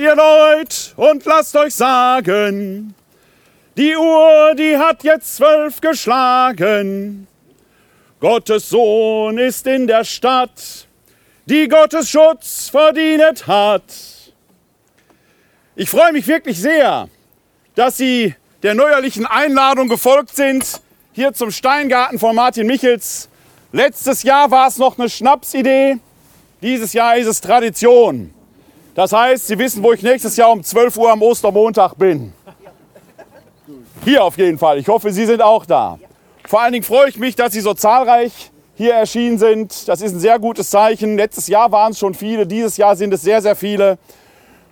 Ihr Leut und lasst euch sagen, die Uhr, die hat jetzt zwölf geschlagen. Gottes Sohn ist in der Stadt, die Gottes Schutz verdient hat. Ich freue mich wirklich sehr, dass Sie der neuerlichen Einladung gefolgt sind, hier zum Steingarten von Martin Michels. Letztes Jahr war es noch eine Schnapsidee, dieses Jahr ist es Tradition. Das heißt, Sie wissen, wo ich nächstes Jahr um 12 Uhr am Ostermontag bin. Hier auf jeden Fall. Ich hoffe, Sie sind auch da. Vor allen Dingen freue ich mich, dass Sie so zahlreich hier erschienen sind. Das ist ein sehr gutes Zeichen. Letztes Jahr waren es schon viele, dieses Jahr sind es sehr, sehr viele.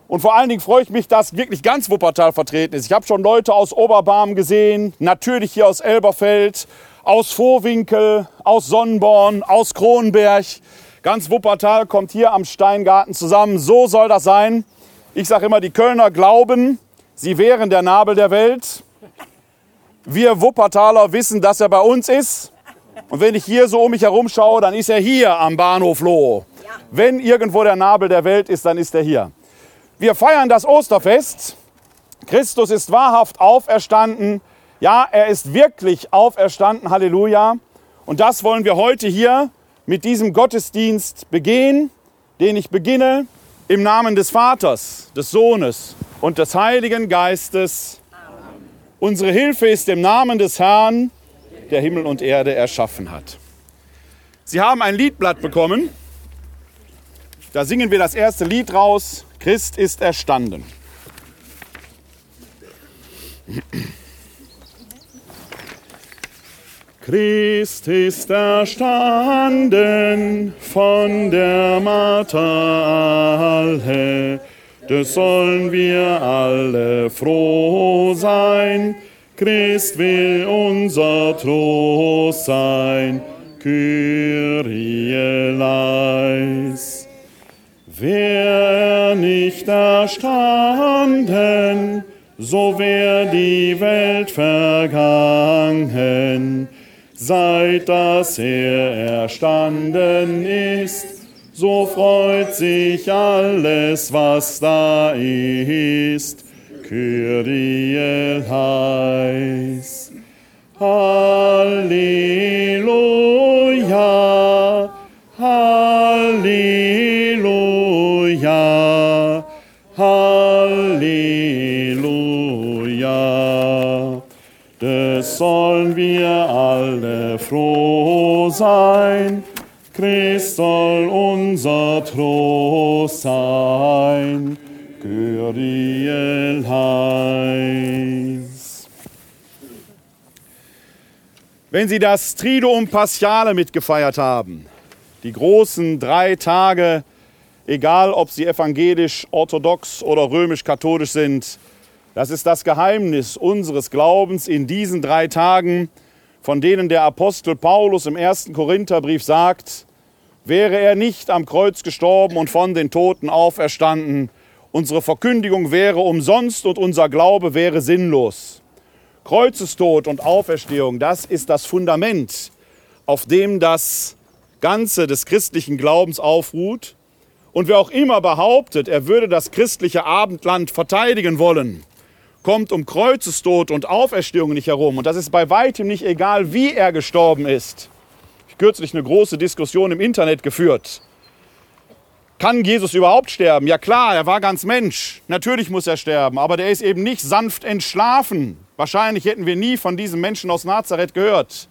Und vor allen Dingen freue ich mich, dass wirklich ganz Wuppertal vertreten ist. Ich habe schon Leute aus Oberbarm gesehen, natürlich hier aus Elberfeld, aus Vorwinkel, aus Sonnenborn, aus Kronenberg. Ganz Wuppertal kommt hier am Steingarten zusammen. So soll das sein. Ich sage immer, die Kölner glauben, sie wären der Nabel der Welt. Wir Wuppertaler wissen, dass er bei uns ist. Und wenn ich hier so um mich herum schaue, dann ist er hier am Bahnhof Loh. Wenn irgendwo der Nabel der Welt ist, dann ist er hier. Wir feiern das Osterfest. Christus ist wahrhaft auferstanden. Ja, er ist wirklich auferstanden. Halleluja. Und das wollen wir heute hier mit diesem Gottesdienst begehen, den ich beginne im Namen des Vaters, des Sohnes und des Heiligen Geistes. Unsere Hilfe ist im Namen des Herrn, der Himmel und Erde erschaffen hat. Sie haben ein Liedblatt bekommen. Da singen wir das erste Lied raus. Christ ist erstanden. Christ ist erstanden von der Martha alle, das sollen wir alle froh sein. Christ will unser Trost sein, Kyrie leis. Wär nicht erstanden, so wär die Welt vergangen. Seit dass er erstanden ist, so freut sich alles, was da ist. Kyrie heiß. Halleluja, Halleluja, Halleluja. Das sollen wir froh sein. Christ soll unser Trost sein. Kyrie heiß. Wenn Sie das Triduum Paschale mitgefeiert haben, die großen drei Tage, egal ob sie evangelisch, orthodox oder römisch-katholisch sind, das ist das Geheimnis unseres Glaubens in diesen drei Tagen, von denen der Apostel Paulus im ersten Korintherbrief sagt, wäre er nicht am Kreuz gestorben und von den Toten auferstanden, unsere Verkündigung wäre umsonst und unser Glaube wäre sinnlos. Kreuzestod und Auferstehung, das ist das Fundament, auf dem das Ganze des christlichen Glaubens aufruht. Und wer auch immer behauptet, er würde das christliche Abendland verteidigen wollen, kommt um Kreuzestod und Auferstehung nicht herum. Und das ist bei weitem nicht egal, wie er gestorben ist. Ich habe kürzlich eine große Diskussion im Internet geführt. Kann Jesus überhaupt sterben? Ja klar, er war ganz Mensch. Natürlich muss er sterben, aber der ist eben nicht sanft entschlafen. Wahrscheinlich hätten wir nie von diesem Menschen aus Nazareth gehört.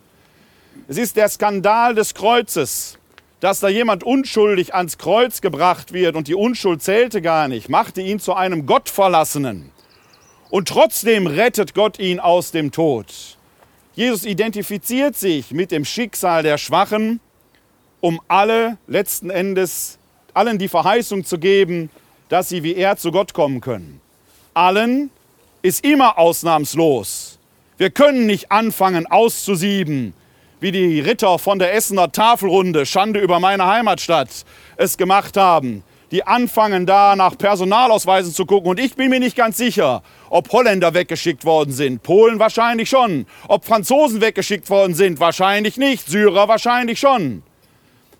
Es ist der Skandal des Kreuzes, dass da jemand unschuldig ans Kreuz gebracht wird und die Unschuld zählte gar nicht, machte ihn zu einem Gottverlassenen. Und trotzdem rettet Gott ihn aus dem Tod. Jesus identifiziert sich mit dem Schicksal der Schwachen, um alle letzten Endes allen die Verheißung zu geben, dass sie wie er zu Gott kommen können. Allen ist immer ausnahmslos. Wir können nicht anfangen auszusieben, wie die Ritter von der Essener Tafelrunde, Schande über meine Heimatstadt, es gemacht haben. Die anfangen da nach Personalausweisen zu gucken. Und ich bin mir nicht ganz sicher, ob Holländer weggeschickt worden sind. Polen wahrscheinlich schon. Ob Franzosen weggeschickt worden sind, wahrscheinlich nicht. Syrer wahrscheinlich schon.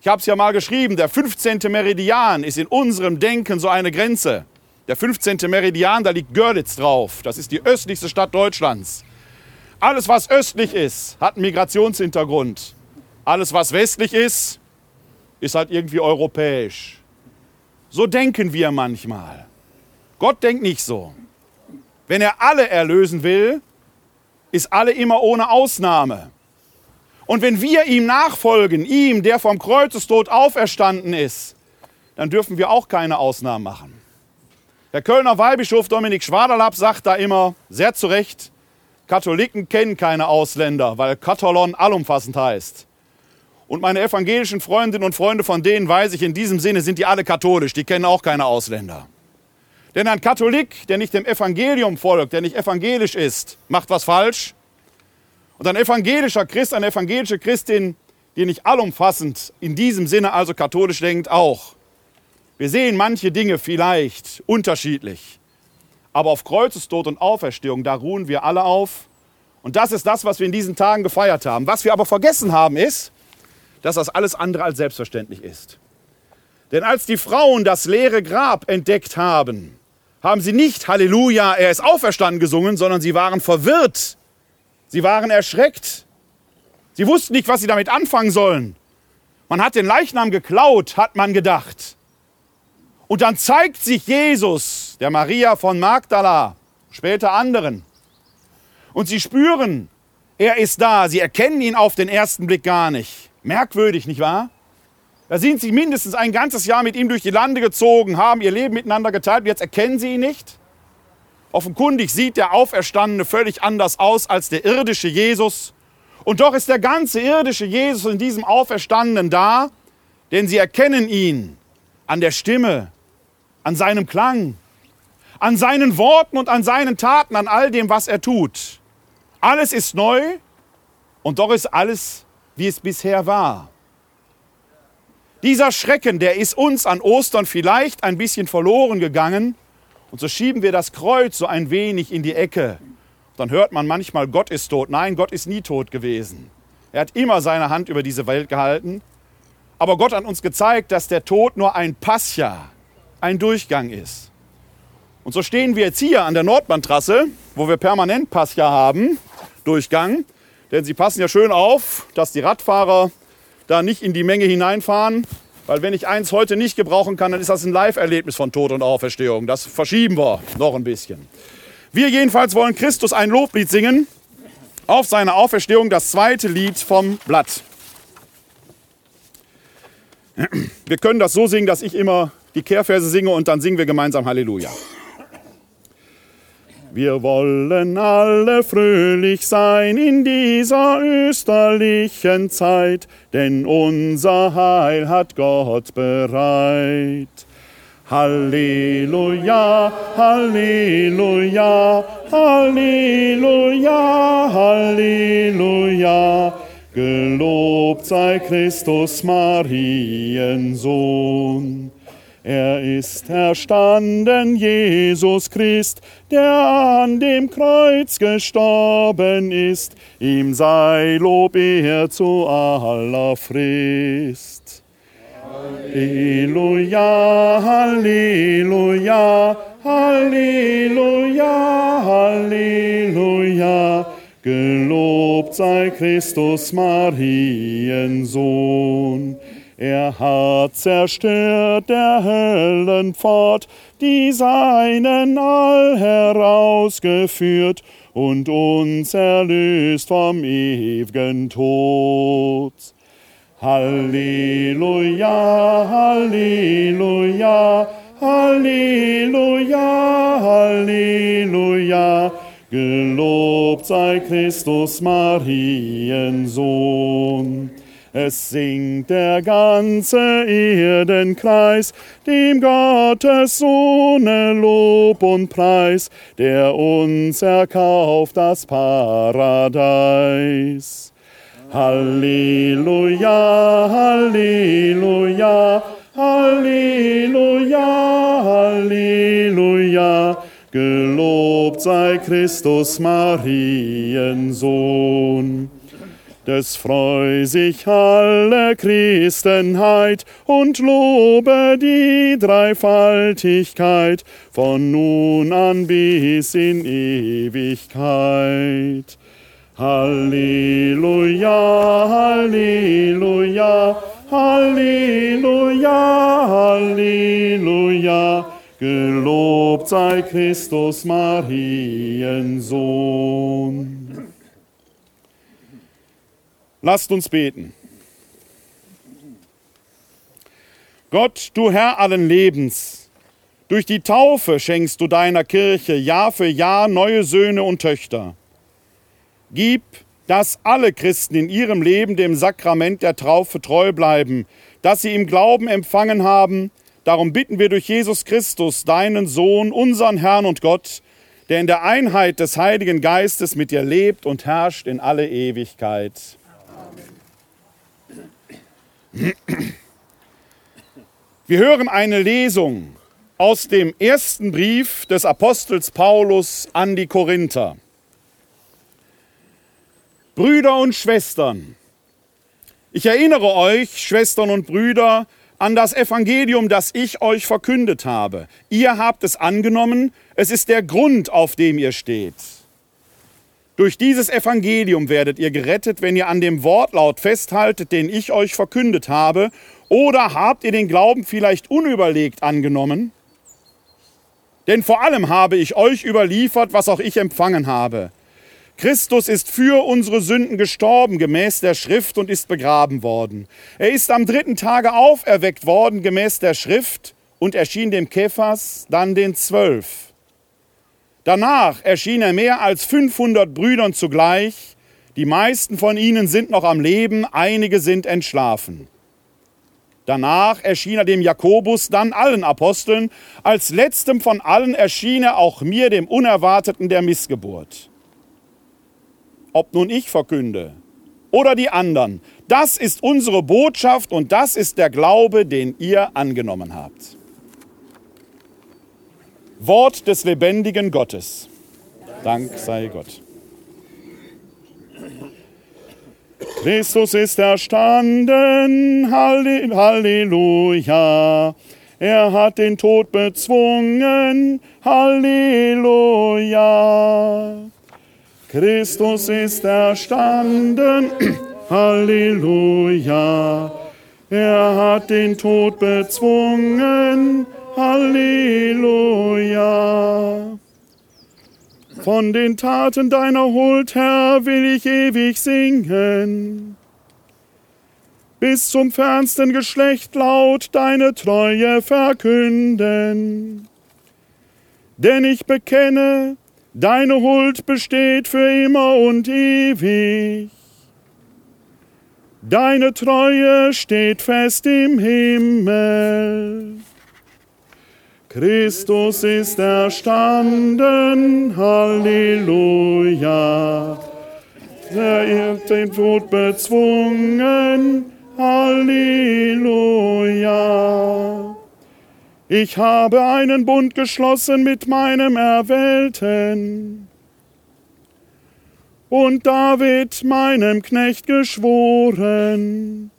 Ich habe es ja mal geschrieben, der 15. Meridian ist in unserem Denken so eine Grenze. Der 15. Meridian, da liegt Görlitz drauf. Das ist die östlichste Stadt Deutschlands. Alles, was östlich ist, hat einen Migrationshintergrund. Alles, was westlich ist, ist halt irgendwie europäisch. So denken wir manchmal. Gott denkt nicht so. Wenn er alle erlösen will, ist alle immer ohne Ausnahme. Und wenn wir ihm nachfolgen, ihm, der vom Kreuzestod auferstanden ist, dann dürfen wir auch keine Ausnahmen machen. Der Kölner Weihbischof Dominik Schwaderlapp sagt da immer, sehr zu Recht, Katholiken kennen keine Ausländer, weil Katholon allumfassend heißt. Und meine evangelischen Freundinnen und Freunde, von denen weiß ich, in diesem Sinne sind die alle katholisch, die kennen auch keine Ausländer. Denn ein Katholik, der nicht dem Evangelium folgt, der nicht evangelisch ist, macht was falsch. Und ein evangelischer Christ, eine evangelische Christin, die nicht allumfassend in diesem Sinne also katholisch denkt, auch. Wir sehen manche Dinge vielleicht unterschiedlich. Aber auf Kreuzestod und Auferstehung, da ruhen wir alle auf. Und das ist das, was wir in diesen Tagen gefeiert haben. Was wir aber vergessen haben, ist, dass das alles andere als selbstverständlich ist. Denn als die Frauen das leere Grab entdeckt haben, haben sie nicht Halleluja, er ist auferstanden gesungen, sondern sie waren verwirrt. Sie waren erschreckt. Sie wussten nicht, was sie damit anfangen sollen. Man hat den Leichnam geklaut, hat man gedacht. Und dann zeigt sich Jesus, der Maria von Magdala, später anderen. Und sie spüren, er ist da. Sie erkennen ihn auf den ersten Blick gar nicht. Merkwürdig, nicht wahr? Da sind sie mindestens ein ganzes Jahr mit ihm durch die Lande gezogen, haben ihr Leben miteinander geteilt. Jetzt erkennen sie ihn nicht. Offenkundig sieht der Auferstandene völlig anders aus als der irdische Jesus. Und doch ist der ganze irdische Jesus in diesem Auferstandenen da, denn sie erkennen ihn an der Stimme, an seinem Klang, an seinen Worten und an seinen Taten, an all dem, was er tut. Alles ist neu und doch ist alles wie es bisher war. Dieser Schrecken, der ist uns an Ostern vielleicht ein bisschen verloren gegangen. Und so schieben wir das Kreuz so ein wenig in die Ecke. Dann hört man manchmal, Gott ist tot. Nein, Gott ist nie tot gewesen. Er hat immer seine Hand über diese Welt gehalten. Aber Gott hat uns gezeigt, dass der Tod nur ein Passja, ein Durchgang ist. Und so stehen wir jetzt hier an der Nordbahntrasse, wo wir permanent Passja haben, Durchgang. Denn sie passen ja schön auf, dass die Radfahrer da nicht in die Menge hineinfahren. Weil wenn ich eins heute nicht gebrauchen kann, dann ist das ein Live-Erlebnis von Tod und Auferstehung. Das verschieben wir noch ein bisschen. Wir jedenfalls wollen Christus ein Loblied singen auf seine Auferstehung, das zweite Lied vom Blatt. Wir können das so singen, dass ich immer die Kehrverse singe und dann singen wir gemeinsam Halleluja. Wir wollen alle fröhlich sein in dieser österlichen Zeit, denn unser Heil hat Gott bereit. Halleluja, Halleluja, Halleluja, Halleluja. Gelobt sei Christus Mariensohn. Er ist erstanden, Jesus Christ, der an dem Kreuz gestorben ist. Ihm sei Lob, er zu aller Frist. Halleluja, Halleluja, Halleluja, Halleluja. Gelobt sei Christus Mariensohn. Er hat zerstört der Höllenpfad, die seinen all herausgeführt und uns erlöst vom ewigen Tod. Halleluja, Halleluja, Halleluja, Halleluja. Gelobt sei Christus Mariensohn. Es singt der ganze Erdenkreis, dem Gottes Sohne Lob und Preis, der uns erkauft das Paradies. Halleluja, Halleluja, Halleluja, Halleluja. Gelobt sei Christus Mariensohn. Des freu sich alle Christenheit und lobe die Dreifaltigkeit von nun an bis in Ewigkeit. Halleluja, Halleluja, Halleluja, Halleluja. Gelobt sei Christus, Mariensohn. Lasst uns beten. Gott, du Herr allen Lebens, durch die Taufe schenkst du deiner Kirche Jahr für Jahr neue Söhne und Töchter. Gib, dass alle Christen in ihrem Leben dem Sakrament der Taufe treu bleiben, dass sie im Glauben empfangen haben. Darum bitten wir durch Jesus Christus, deinen Sohn, unseren Herrn und Gott, der in der Einheit des Heiligen Geistes mit dir lebt und herrscht in alle Ewigkeit. Wir hören eine Lesung aus dem ersten Brief des Apostels Paulus an die Korinther. Brüder und Schwestern, ich erinnere euch, Schwestern und Brüder, an das Evangelium, das ich euch verkündet habe. Ihr habt es angenommen, es ist der Grund, auf dem ihr steht. Durch dieses Evangelium werdet ihr gerettet, wenn ihr an dem Wortlaut festhaltet, den ich euch verkündet habe, oder habt ihr den Glauben vielleicht unüberlegt angenommen? Denn vor allem habe ich euch überliefert, was auch ich empfangen habe Christus ist für unsere Sünden gestorben gemäß der Schrift und ist begraben worden. Er ist am dritten Tage auferweckt worden gemäß der Schrift und erschien dem Kephas, dann den Zwölf. Danach erschien er mehr als 500 Brüdern zugleich. Die meisten von ihnen sind noch am Leben, einige sind entschlafen. Danach erschien er dem Jakobus, dann allen Aposteln. Als letztem von allen erschien er auch mir, dem Unerwarteten der Missgeburt ob nun ich verkünde oder die anderen. Das ist unsere Botschaft und das ist der Glaube, den ihr angenommen habt. Wort des lebendigen Gottes. Dank sei Gott. Christus ist erstanden, Halleluja. Er hat den Tod bezwungen, Halleluja. Christus ist erstanden, Halleluja. Er hat den Tod bezwungen, Halleluja. Von den Taten deiner Huld, Herr, will ich ewig singen. Bis zum fernsten Geschlecht laut deine Treue verkünden. Denn ich bekenne, Deine Huld besteht für immer und ewig. Deine Treue steht fest im Himmel. Christus ist erstanden, Halleluja. Er hat den Tod bezwungen, Halleluja. Ich habe einen Bund geschlossen mit meinem Erwählten. Und David, meinem Knecht, geschworen,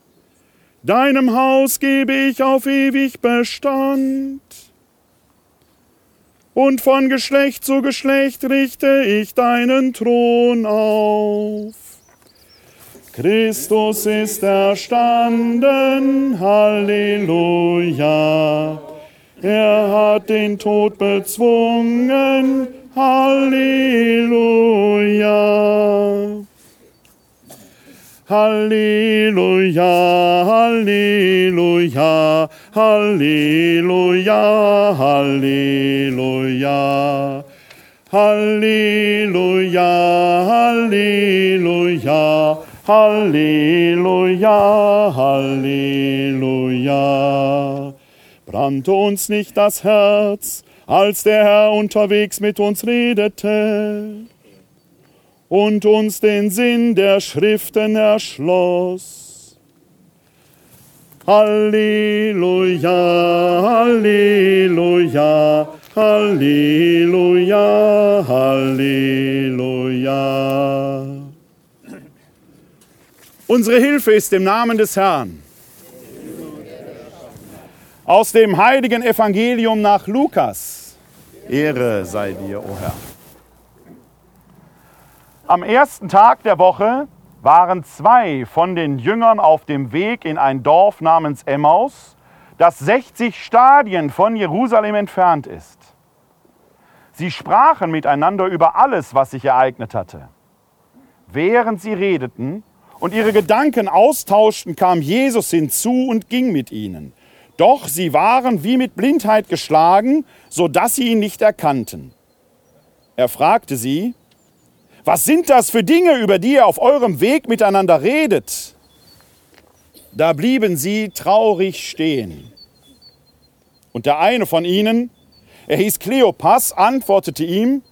deinem Haus gebe ich auf ewig Bestand. Und von Geschlecht zu Geschlecht richte ich deinen Thron auf. Christus ist erstanden, Halleluja. Er hat den Tod bezwungen. Halleluja. Halleluja, Halleluja, Halleluja, Halleluja. Halleluja, Halleluja, Halleluja, Halleluja brannte uns nicht das Herz, als der Herr unterwegs mit uns redete und uns den Sinn der Schriften erschloss. Halleluja, Halleluja, Halleluja, Halleluja. Unsere Hilfe ist im Namen des Herrn. Aus dem heiligen Evangelium nach Lukas. Ehre sei dir, o oh Herr. Am ersten Tag der Woche waren zwei von den Jüngern auf dem Weg in ein Dorf namens Emmaus, das 60 Stadien von Jerusalem entfernt ist. Sie sprachen miteinander über alles, was sich ereignet hatte. Während sie redeten und ihre Gedanken austauschten, kam Jesus hinzu und ging mit ihnen. Doch sie waren wie mit Blindheit geschlagen, so dass sie ihn nicht erkannten. Er fragte sie, was sind das für Dinge, über die ihr auf eurem Weg miteinander redet? Da blieben sie traurig stehen. Und der eine von ihnen, er hieß Kleopas, antwortete ihm,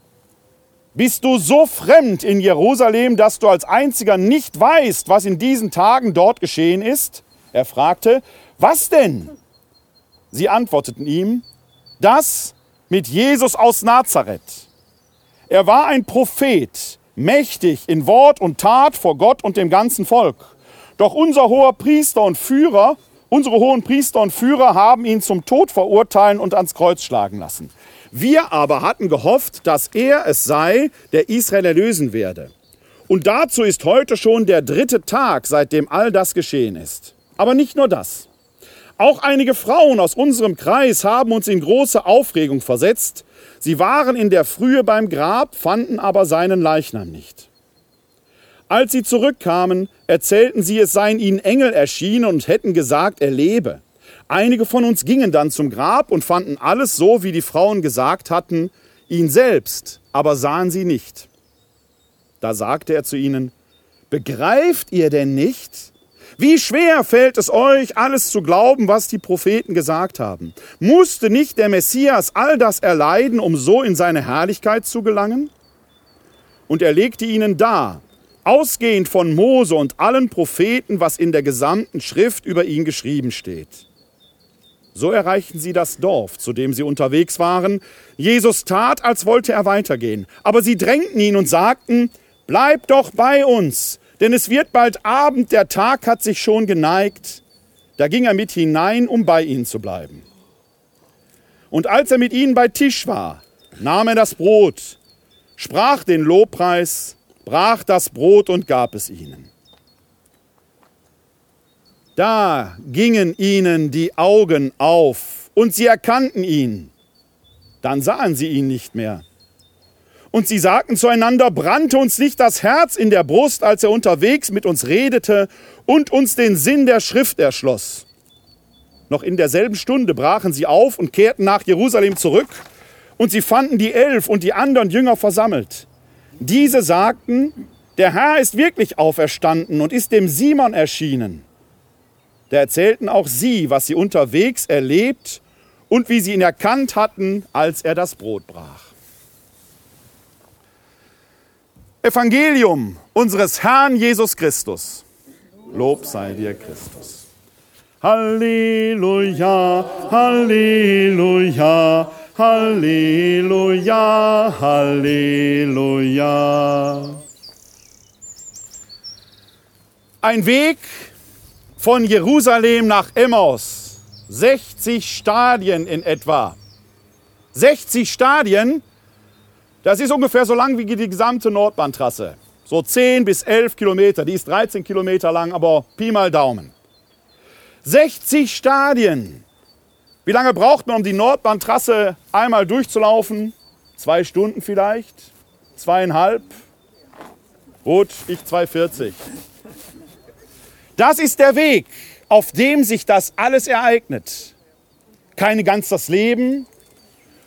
bist du so fremd in Jerusalem, dass du als einziger nicht weißt, was in diesen Tagen dort geschehen ist? Er fragte, was denn? Sie antworteten ihm, das mit Jesus aus Nazareth. Er war ein Prophet, mächtig in Wort und Tat vor Gott und dem ganzen Volk. Doch unser hoher Priester und Führer, unsere hohen Priester und Führer haben ihn zum Tod verurteilen und ans Kreuz schlagen lassen. Wir aber hatten gehofft, dass er es sei, der Israel erlösen werde. Und dazu ist heute schon der dritte Tag, seitdem all das geschehen ist. Aber nicht nur das. Auch einige Frauen aus unserem Kreis haben uns in große Aufregung versetzt, Sie waren in der Frühe beim Grab, fanden aber seinen Leichnam nicht. Als sie zurückkamen, erzählten sie, es seien ihnen Engel erschienen und hätten gesagt, er lebe. Einige von uns gingen dann zum Grab und fanden alles so, wie die Frauen gesagt hatten, ihn selbst aber sahen sie nicht. Da sagte er zu ihnen, Begreift ihr denn nicht, wie schwer fällt es euch, alles zu glauben, was die Propheten gesagt haben? Musste nicht der Messias all das erleiden, um so in seine Herrlichkeit zu gelangen? Und er legte ihnen dar, ausgehend von Mose und allen Propheten, was in der gesamten Schrift über ihn geschrieben steht. So erreichten sie das Dorf, zu dem sie unterwegs waren. Jesus tat, als wollte er weitergehen. Aber sie drängten ihn und sagten, Bleib doch bei uns, denn es wird bald Abend, der Tag hat sich schon geneigt. Da ging er mit hinein, um bei ihnen zu bleiben. Und als er mit ihnen bei Tisch war, nahm er das Brot, sprach den Lobpreis, brach das Brot und gab es ihnen. Da gingen ihnen die Augen auf und sie erkannten ihn. Dann sahen sie ihn nicht mehr. Und sie sagten zueinander, brannte uns nicht das Herz in der Brust, als er unterwegs mit uns redete und uns den Sinn der Schrift erschloss. Noch in derselben Stunde brachen sie auf und kehrten nach Jerusalem zurück, und sie fanden die Elf und die anderen Jünger versammelt. Diese sagten, der Herr ist wirklich auferstanden und ist dem Simon erschienen. Da erzählten auch sie, was sie unterwegs erlebt und wie sie ihn erkannt hatten, als er das Brot brach. Evangelium unseres Herrn Jesus Christus. Lob sei dir, Christus. Halleluja, Halleluja, Halleluja, Halleluja. Ein Weg von Jerusalem nach Emmaus, 60 Stadien in etwa. 60 Stadien, das ist ungefähr so lang wie die gesamte Nordbahntrasse. So 10 bis 11 Kilometer. Die ist 13 Kilometer lang, aber Pi mal Daumen. 60 Stadien. Wie lange braucht man, um die Nordbahntrasse einmal durchzulaufen? Zwei Stunden vielleicht? Zweieinhalb? Gut, ich 2,40. Das ist der Weg, auf dem sich das alles ereignet. Keine ganz das Leben,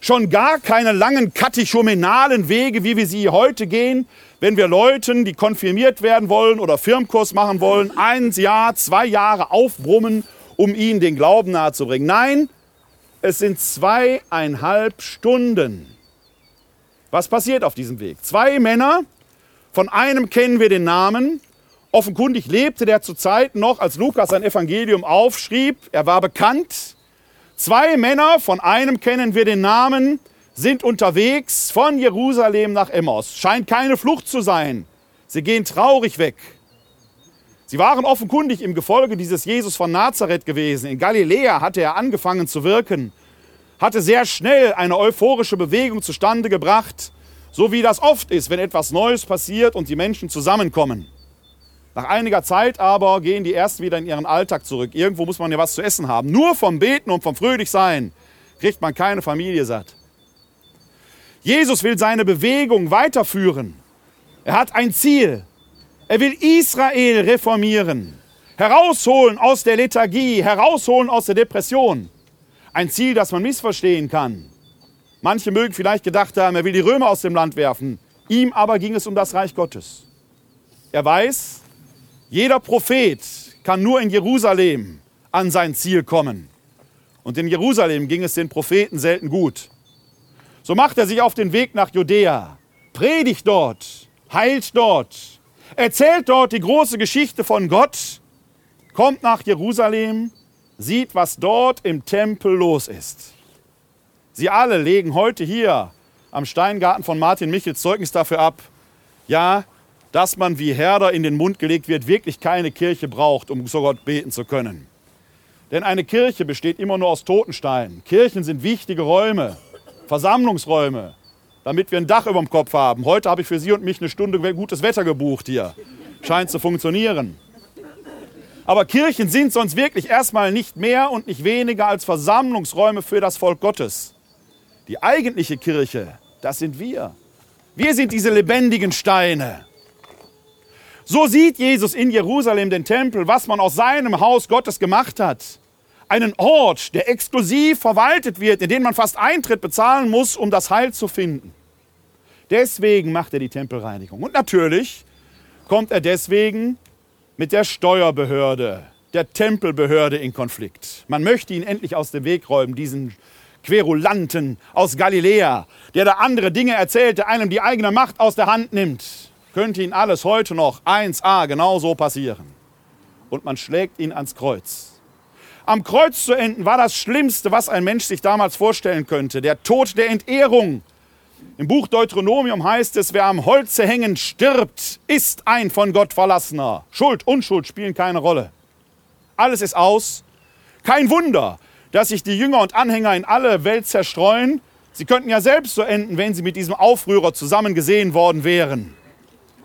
schon gar keine langen katechumenalen Wege, wie wir sie heute gehen, wenn wir Leuten, die konfirmiert werden wollen oder Firmkurs machen wollen, ein Jahr, zwei Jahre aufbrummen, um ihnen den Glauben nahezubringen. Nein, es sind zweieinhalb Stunden. Was passiert auf diesem Weg? Zwei Männer, von einem kennen wir den Namen. Offenkundig lebte der zu Zeiten noch, als Lukas sein Evangelium aufschrieb. Er war bekannt. Zwei Männer, von einem kennen wir den Namen, sind unterwegs von Jerusalem nach Emmaus. Scheint keine Flucht zu sein. Sie gehen traurig weg. Sie waren offenkundig im Gefolge dieses Jesus von Nazareth gewesen. In Galiläa hatte er angefangen zu wirken, hatte sehr schnell eine euphorische Bewegung zustande gebracht, so wie das oft ist, wenn etwas Neues passiert und die Menschen zusammenkommen. Nach einiger Zeit aber gehen die erst wieder in ihren Alltag zurück. Irgendwo muss man ja was zu essen haben. Nur vom Beten und vom Fröhlichsein kriegt man keine Familie satt. Jesus will seine Bewegung weiterführen. Er hat ein Ziel. Er will Israel reformieren, herausholen aus der Lethargie, herausholen aus der Depression. Ein Ziel, das man missverstehen kann. Manche mögen vielleicht gedacht haben, er will die Römer aus dem Land werfen. Ihm aber ging es um das Reich Gottes. Er weiß, jeder Prophet kann nur in Jerusalem an sein Ziel kommen. Und in Jerusalem ging es den Propheten selten gut. So macht er sich auf den Weg nach Judäa, predigt dort, heilt dort, erzählt dort die große Geschichte von Gott, kommt nach Jerusalem, sieht, was dort im Tempel los ist. Sie alle legen heute hier am Steingarten von Martin Michels Zeugnis dafür ab, ja, dass man wie Herder in den Mund gelegt wird, wirklich keine Kirche braucht, um zu Gott beten zu können. Denn eine Kirche besteht immer nur aus Totensteinen. Kirchen sind wichtige Räume, Versammlungsräume, damit wir ein Dach über dem Kopf haben. Heute habe ich für Sie und mich eine Stunde gutes Wetter gebucht hier. Scheint zu funktionieren. Aber Kirchen sind sonst wirklich erstmal nicht mehr und nicht weniger als Versammlungsräume für das Volk Gottes. Die eigentliche Kirche, das sind wir. Wir sind diese lebendigen Steine. So sieht Jesus in Jerusalem den Tempel, was man aus seinem Haus Gottes gemacht hat einen Ort, der exklusiv verwaltet wird, in den man fast Eintritt bezahlen muss, um das Heil zu finden. Deswegen macht er die Tempelreinigung. Und natürlich kommt er deswegen mit der Steuerbehörde, der Tempelbehörde in Konflikt. Man möchte ihn endlich aus dem Weg räumen, diesen Querulanten aus Galiläa, der da andere Dinge erzählt, der einem die eigene Macht aus der Hand nimmt. Könnte ihn alles heute noch 1a genauso passieren. Und man schlägt ihn ans Kreuz. Am Kreuz zu enden war das Schlimmste, was ein Mensch sich damals vorstellen könnte. Der Tod der Entehrung. Im Buch Deuteronomium heißt es, wer am Holze hängend stirbt, ist ein von Gott verlassener. Schuld, Unschuld spielen keine Rolle. Alles ist aus. Kein Wunder, dass sich die Jünger und Anhänger in alle Welt zerstreuen. Sie könnten ja selbst so enden, wenn sie mit diesem Aufrührer zusammen gesehen worden wären.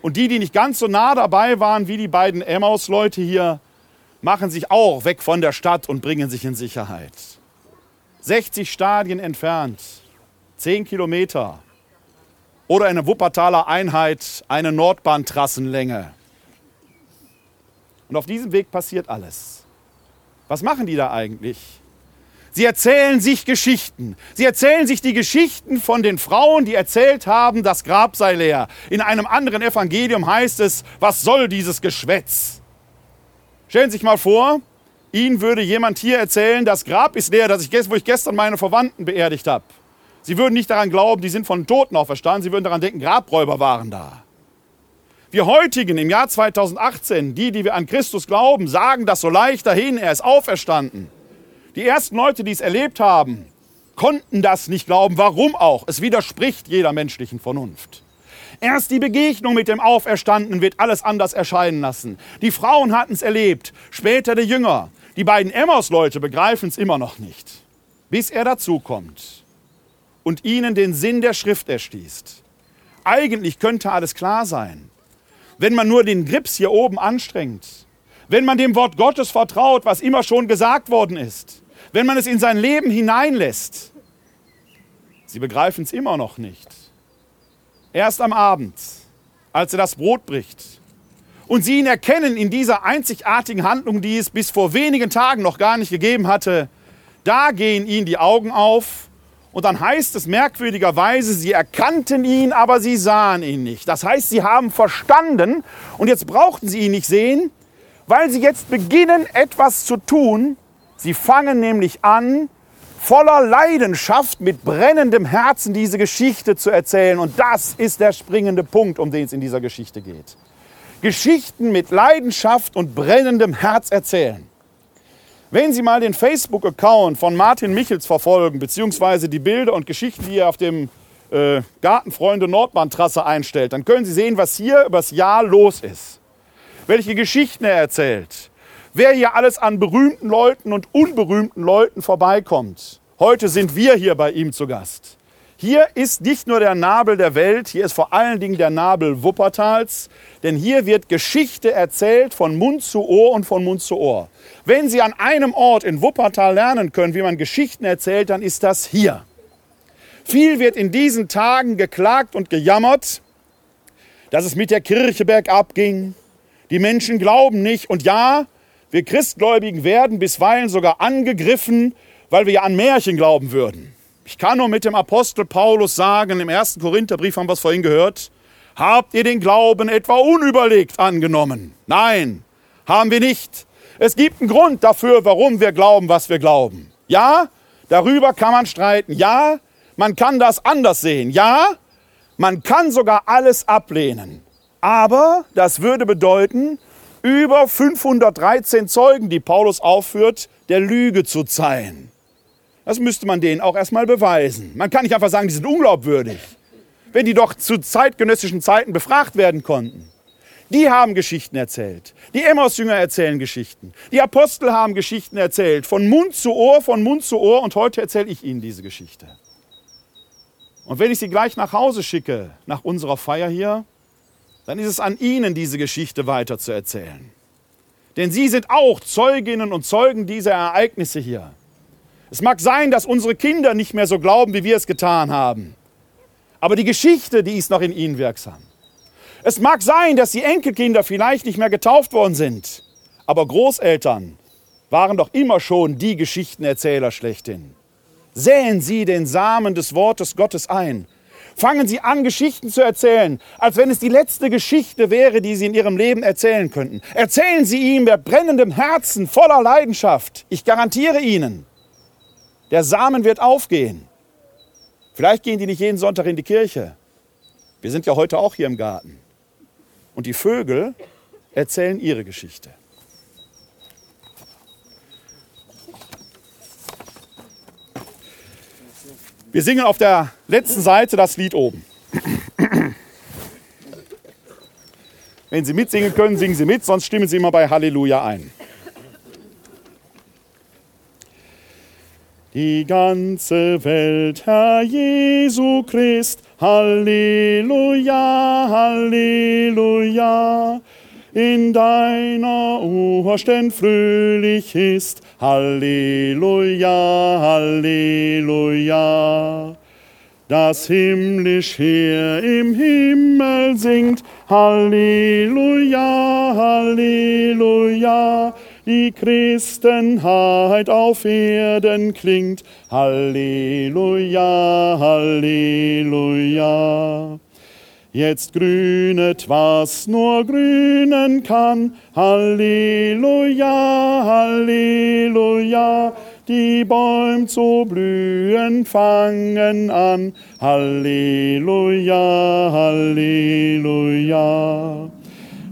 Und die, die nicht ganz so nah dabei waren wie die beiden Emmaus-Leute hier, machen sich auch weg von der Stadt und bringen sich in Sicherheit. 60 Stadien entfernt, 10 Kilometer oder eine Wuppertaler Einheit, eine Nordbahntrassenlänge. Und auf diesem Weg passiert alles. Was machen die da eigentlich? Sie erzählen sich Geschichten. Sie erzählen sich die Geschichten von den Frauen, die erzählt haben, das Grab sei leer. In einem anderen Evangelium heißt es, was soll dieses Geschwätz? Stellen Sie sich mal vor, Ihnen würde jemand hier erzählen, das Grab ist leer, das ich, wo ich gestern meine Verwandten beerdigt habe. Sie würden nicht daran glauben, die sind von Toten auferstanden. Sie würden daran denken, Grabräuber waren da. Wir heutigen im Jahr 2018, die, die wir an Christus glauben, sagen das so leicht dahin, er ist auferstanden. Die ersten Leute, die es erlebt haben, konnten das nicht glauben. Warum auch? Es widerspricht jeder menschlichen Vernunft. Erst die Begegnung mit dem Auferstandenen wird alles anders erscheinen lassen. Die Frauen hatten es erlebt, später der Jünger. Die beiden Emmaus-Leute begreifen es immer noch nicht, bis er dazukommt und ihnen den Sinn der Schrift erschließt. Eigentlich könnte alles klar sein, wenn man nur den Grips hier oben anstrengt, wenn man dem Wort Gottes vertraut, was immer schon gesagt worden ist, wenn man es in sein Leben hineinlässt. Sie begreifen es immer noch nicht. Erst am Abend, als er das Brot bricht und sie ihn erkennen in dieser einzigartigen Handlung, die es bis vor wenigen Tagen noch gar nicht gegeben hatte, da gehen ihnen die Augen auf und dann heißt es merkwürdigerweise, sie erkannten ihn, aber sie sahen ihn nicht. Das heißt, sie haben verstanden und jetzt brauchten sie ihn nicht sehen, weil sie jetzt beginnen etwas zu tun. Sie fangen nämlich an, voller Leidenschaft, mit brennendem Herzen diese Geschichte zu erzählen. Und das ist der springende Punkt, um den es in dieser Geschichte geht. Geschichten mit Leidenschaft und brennendem Herz erzählen. Wenn Sie mal den Facebook-Account von Martin Michels verfolgen, beziehungsweise die Bilder und Geschichten, die er auf dem äh, Gartenfreunde Nordbahntrasse einstellt, dann können Sie sehen, was hier übers Jahr los ist. welche Geschichten er erzählt, wer hier alles an berühmten Leuten und unberühmten Leuten vorbeikommt. Heute sind wir hier bei ihm zu Gast. Hier ist nicht nur der Nabel der Welt, hier ist vor allen Dingen der Nabel Wuppertals, denn hier wird Geschichte erzählt von Mund zu Ohr und von Mund zu Ohr. Wenn Sie an einem Ort in Wuppertal lernen können, wie man Geschichten erzählt, dann ist das hier. Viel wird in diesen Tagen geklagt und gejammert, dass es mit der Kirche bergab ging. Die Menschen glauben nicht. Und ja, wir Christgläubigen werden bisweilen sogar angegriffen, weil wir ja an Märchen glauben würden. Ich kann nur mit dem Apostel Paulus sagen, im ersten Korintherbrief haben wir es vorhin gehört, habt ihr den Glauben etwa unüberlegt angenommen? Nein, haben wir nicht. Es gibt einen Grund dafür, warum wir glauben, was wir glauben. Ja, darüber kann man streiten. Ja, man kann das anders sehen. Ja, man kann sogar alles ablehnen. Aber das würde bedeuten, über 513 Zeugen, die Paulus aufführt, der Lüge zu zeigen. Das müsste man denen auch erstmal beweisen. Man kann nicht einfach sagen, die sind unglaubwürdig, wenn die doch zu zeitgenössischen Zeiten befragt werden konnten. Die haben Geschichten erzählt. Die Emmaus-Jünger erzählen Geschichten. Die Apostel haben Geschichten erzählt. Von Mund zu Ohr, von Mund zu Ohr. Und heute erzähle ich Ihnen diese Geschichte. Und wenn ich Sie gleich nach Hause schicke, nach unserer Feier hier, dann ist es an Ihnen, diese Geschichte weiter zu erzählen. Denn Sie sind auch Zeuginnen und Zeugen dieser Ereignisse hier. Es mag sein, dass unsere Kinder nicht mehr so glauben, wie wir es getan haben. Aber die Geschichte, die ist noch in ihnen wirksam. Es mag sein, dass die Enkelkinder vielleicht nicht mehr getauft worden sind. Aber Großeltern waren doch immer schon die Geschichtenerzähler schlechthin. Säen Sie den Samen des Wortes Gottes ein. Fangen Sie an, Geschichten zu erzählen, als wenn es die letzte Geschichte wäre, die Sie in Ihrem Leben erzählen könnten. Erzählen Sie ihm mit brennendem Herzen, voller Leidenschaft. Ich garantiere Ihnen, der Samen wird aufgehen. Vielleicht gehen die nicht jeden Sonntag in die Kirche. Wir sind ja heute auch hier im Garten. Und die Vögel erzählen ihre Geschichte. Wir singen auf der letzten Seite das Lied oben. Wenn Sie mitsingen können, singen Sie mit, sonst stimmen Sie immer bei Halleluja ein. Die ganze Welt, Herr Jesu Christ, Halleluja, Halleluja. In deiner Urständ fröhlich ist, Halleluja, Halleluja. Das himmlisch Heer im Himmel singt, Halleluja, Halleluja die Christenheit auf Erden klingt. Halleluja, Halleluja. Jetzt grünet, was nur grünen kann. Halleluja, Halleluja. Die Bäume zu blühen fangen an. Halleluja, Halleluja.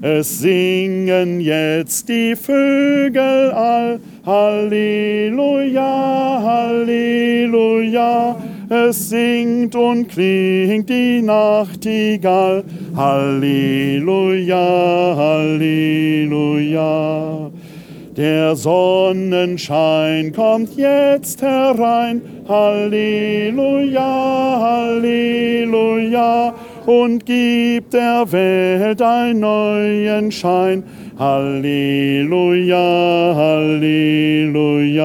Es singen jetzt die Vögel all, Halleluja, Halleluja. Es singt und klingt die Nachtigall, Halleluja, Halleluja. Der Sonnenschein kommt jetzt herein, Halleluja, Halleluja und gibt der Welt einen neuen Schein. Halleluja, Halleluja.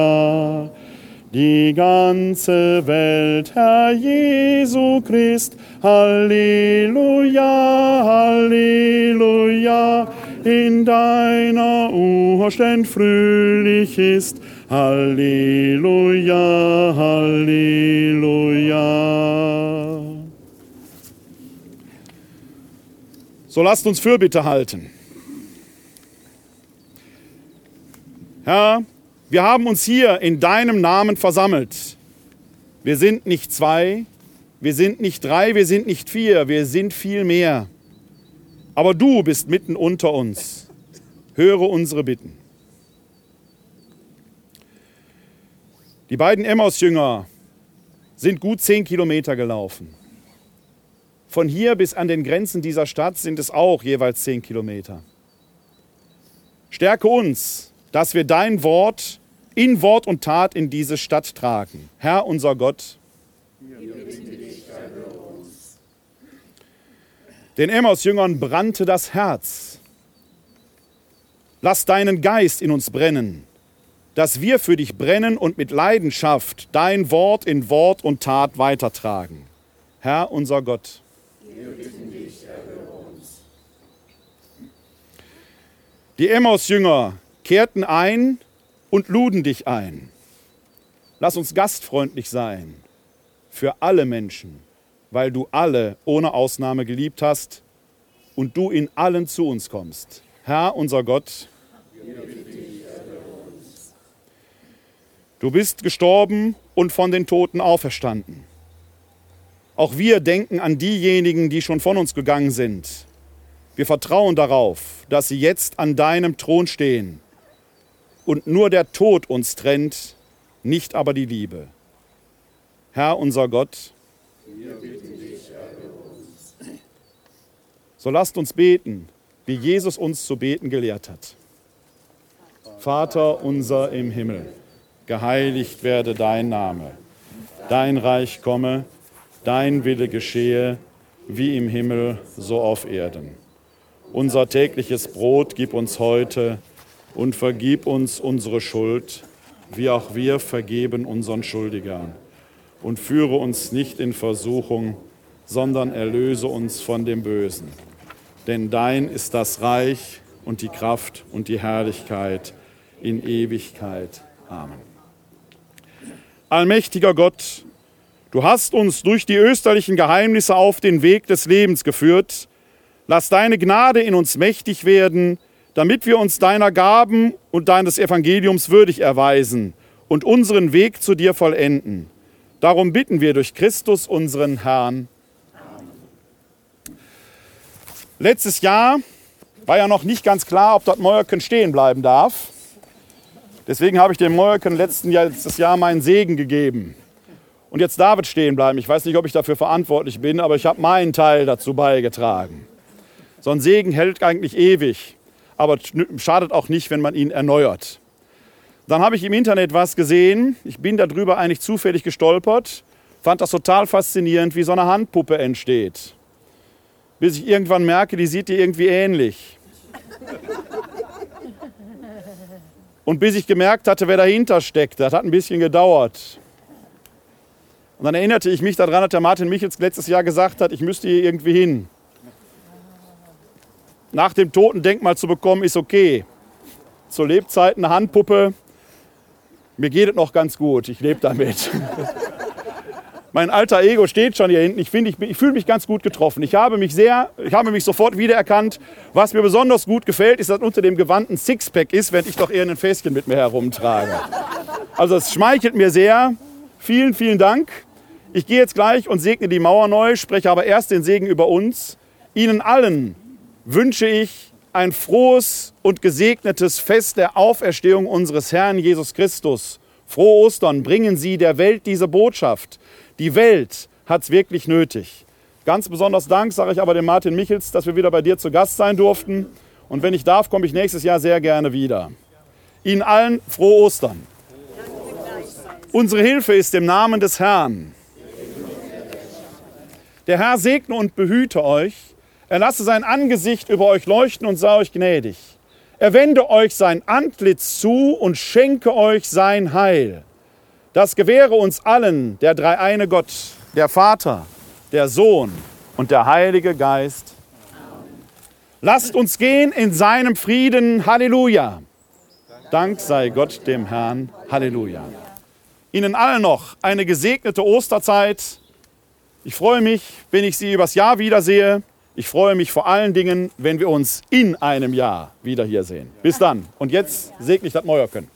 Die ganze Welt, Herr Jesu Christ, Halleluja, Halleluja, in deiner Urständ fröhlich ist, Halleluja, Halleluja. So lasst uns Fürbitte halten. Herr, wir haben uns hier in deinem Namen versammelt. Wir sind nicht zwei, wir sind nicht drei, wir sind nicht vier, wir sind viel mehr. Aber du bist mitten unter uns. Höre unsere Bitten. Die beiden Emmaus-Jünger sind gut zehn Kilometer gelaufen. Von hier bis an den Grenzen dieser Stadt sind es auch jeweils zehn Kilometer. Stärke uns, dass wir dein Wort in Wort und Tat in diese Stadt tragen. Herr unser Gott, den Emmaus-Jüngern brannte das Herz. Lass deinen Geist in uns brennen, dass wir für dich brennen und mit Leidenschaft dein Wort in Wort und Tat weitertragen. Herr unser Gott. Die Emmaus-Jünger kehrten ein und luden dich ein. Lass uns gastfreundlich sein für alle Menschen, weil du alle ohne Ausnahme geliebt hast und du in allen zu uns kommst. Herr, unser Gott, du bist gestorben und von den Toten auferstanden. Auch wir denken an diejenigen, die schon von uns gegangen sind. Wir vertrauen darauf, dass sie jetzt an deinem Thron stehen und nur der Tod uns trennt, nicht aber die Liebe. Herr unser Gott, so lasst uns beten, wie Jesus uns zu beten gelehrt hat. Vater unser im Himmel, geheiligt werde dein Name, dein Reich komme, dein Wille geschehe, wie im Himmel, so auf Erden. Unser tägliches Brot gib uns heute und vergib uns unsere Schuld, wie auch wir vergeben unseren Schuldigern. Und führe uns nicht in Versuchung, sondern erlöse uns von dem Bösen. Denn dein ist das Reich und die Kraft und die Herrlichkeit in Ewigkeit. Amen. Allmächtiger Gott, Du hast uns durch die österlichen Geheimnisse auf den Weg des Lebens geführt. Lass deine Gnade in uns mächtig werden, damit wir uns deiner Gaben und deines Evangeliums würdig erweisen und unseren Weg zu dir vollenden. Darum bitten wir durch Christus, unseren Herrn. Letztes Jahr war ja noch nicht ganz klar, ob das Mäuerken stehen bleiben darf. Deswegen habe ich dem Mäuerken letzten Jahr, letztes Jahr meinen Segen gegeben. Und jetzt David stehen bleiben. Ich weiß nicht, ob ich dafür verantwortlich bin, aber ich habe meinen Teil dazu beigetragen. So ein Segen hält eigentlich ewig, aber schadet auch nicht, wenn man ihn erneuert. Dann habe ich im Internet was gesehen. Ich bin darüber eigentlich zufällig gestolpert, fand das total faszinierend, wie so eine Handpuppe entsteht. Bis ich irgendwann merke, die sieht dir irgendwie ähnlich. Und bis ich gemerkt hatte, wer dahinter steckt, das hat ein bisschen gedauert. Und dann erinnerte ich mich daran, dass der Martin Michels letztes Jahr gesagt hat, ich müsste hier irgendwie hin. Nach dem Totendenkmal zu bekommen, ist okay. Zur Lebzeit eine Handpuppe, mir geht es noch ganz gut, ich lebe damit. mein alter Ego steht schon hier hinten. Ich ich, ich fühle mich ganz gut getroffen. Ich habe mich sehr, ich habe mich sofort wiedererkannt. Was mir besonders gut gefällt, ist, dass unter dem Gewand ein Sixpack ist, während ich doch eher ein Fäschen mit mir herumtrage. Also es schmeichelt mir sehr. Vielen, vielen Dank. Ich gehe jetzt gleich und segne die Mauer neu, spreche aber erst den Segen über uns. Ihnen allen wünsche ich ein frohes und gesegnetes Fest der Auferstehung unseres Herrn Jesus Christus. Frohe Ostern, bringen Sie der Welt diese Botschaft. Die Welt hat es wirklich nötig. Ganz besonders Dank sage ich aber dem Martin Michels, dass wir wieder bei dir zu Gast sein durften. Und wenn ich darf, komme ich nächstes Jahr sehr gerne wieder. Ihnen allen frohe Ostern. Unsere Hilfe ist im Namen des Herrn. Der Herr segne und behüte euch. Er lasse sein Angesicht über euch leuchten und sei euch gnädig. Er wende euch sein Antlitz zu und schenke euch sein Heil. Das gewähre uns allen der dreieine Gott, der Vater, der Sohn und der Heilige Geist. Lasst uns gehen in seinem Frieden. Halleluja. Dank sei Gott dem Herrn. Halleluja. Ihnen allen noch eine gesegnete Osterzeit. Ich freue mich, wenn ich Sie übers Jahr wiedersehe. Ich freue mich vor allen Dingen, wenn wir uns in einem Jahr wieder hier sehen. Bis dann. Und jetzt segne ich das Mäuerken.